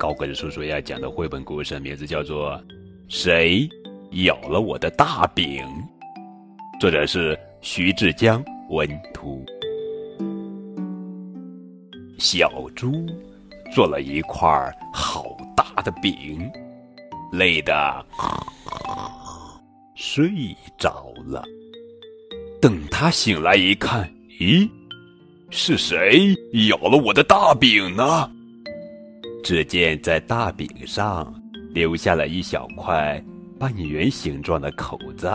高个子叔叔要讲的绘本故事名字叫做《谁咬了我的大饼》，作者是徐志江文图。小猪做了一块好大的饼，累得睡着了。等他醒来一看，咦，是谁咬了我的大饼呢？只见在大饼上留下了一小块半圆形状的口子。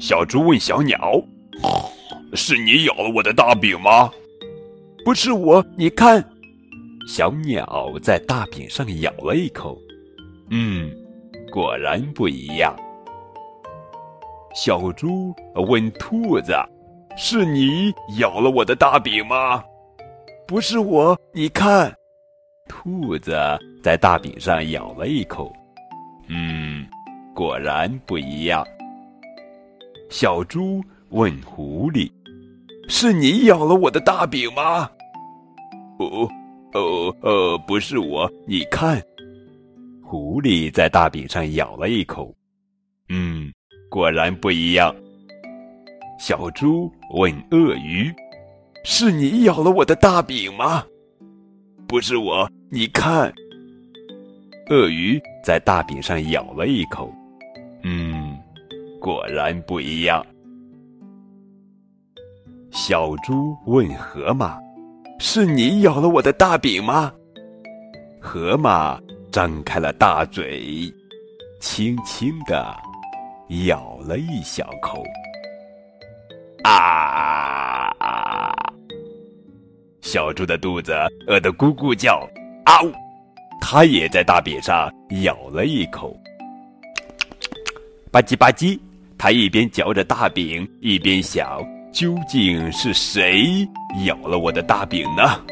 小猪问小鸟：“是你咬了我的大饼吗？”“不是我，你看。”小鸟在大饼上咬了一口，“嗯，果然不一样。”小猪问兔子：“是你咬了我的大饼吗？”“不是我，你看。”兔子在大饼上咬了一口，嗯，果然不一样。小猪问狐狸：“是你咬了我的大饼吗？”“哦，哦，呃，不是我，你看。”狐狸在大饼上咬了一口，嗯，果然不一样。小猪问鳄鱼：“是你咬了我的大饼吗？”不是我，你看。鳄鱼在大饼上咬了一口，嗯，果然不一样。小猪问河马：“是你咬了我的大饼吗？”河马张开了大嘴，轻轻的咬了一小口。啊！小猪的肚子饿得咕咕叫，啊呜！它也在大饼上咬了一口，吧唧吧唧。它一边嚼着大饼，一边想：究竟是谁咬了我的大饼呢？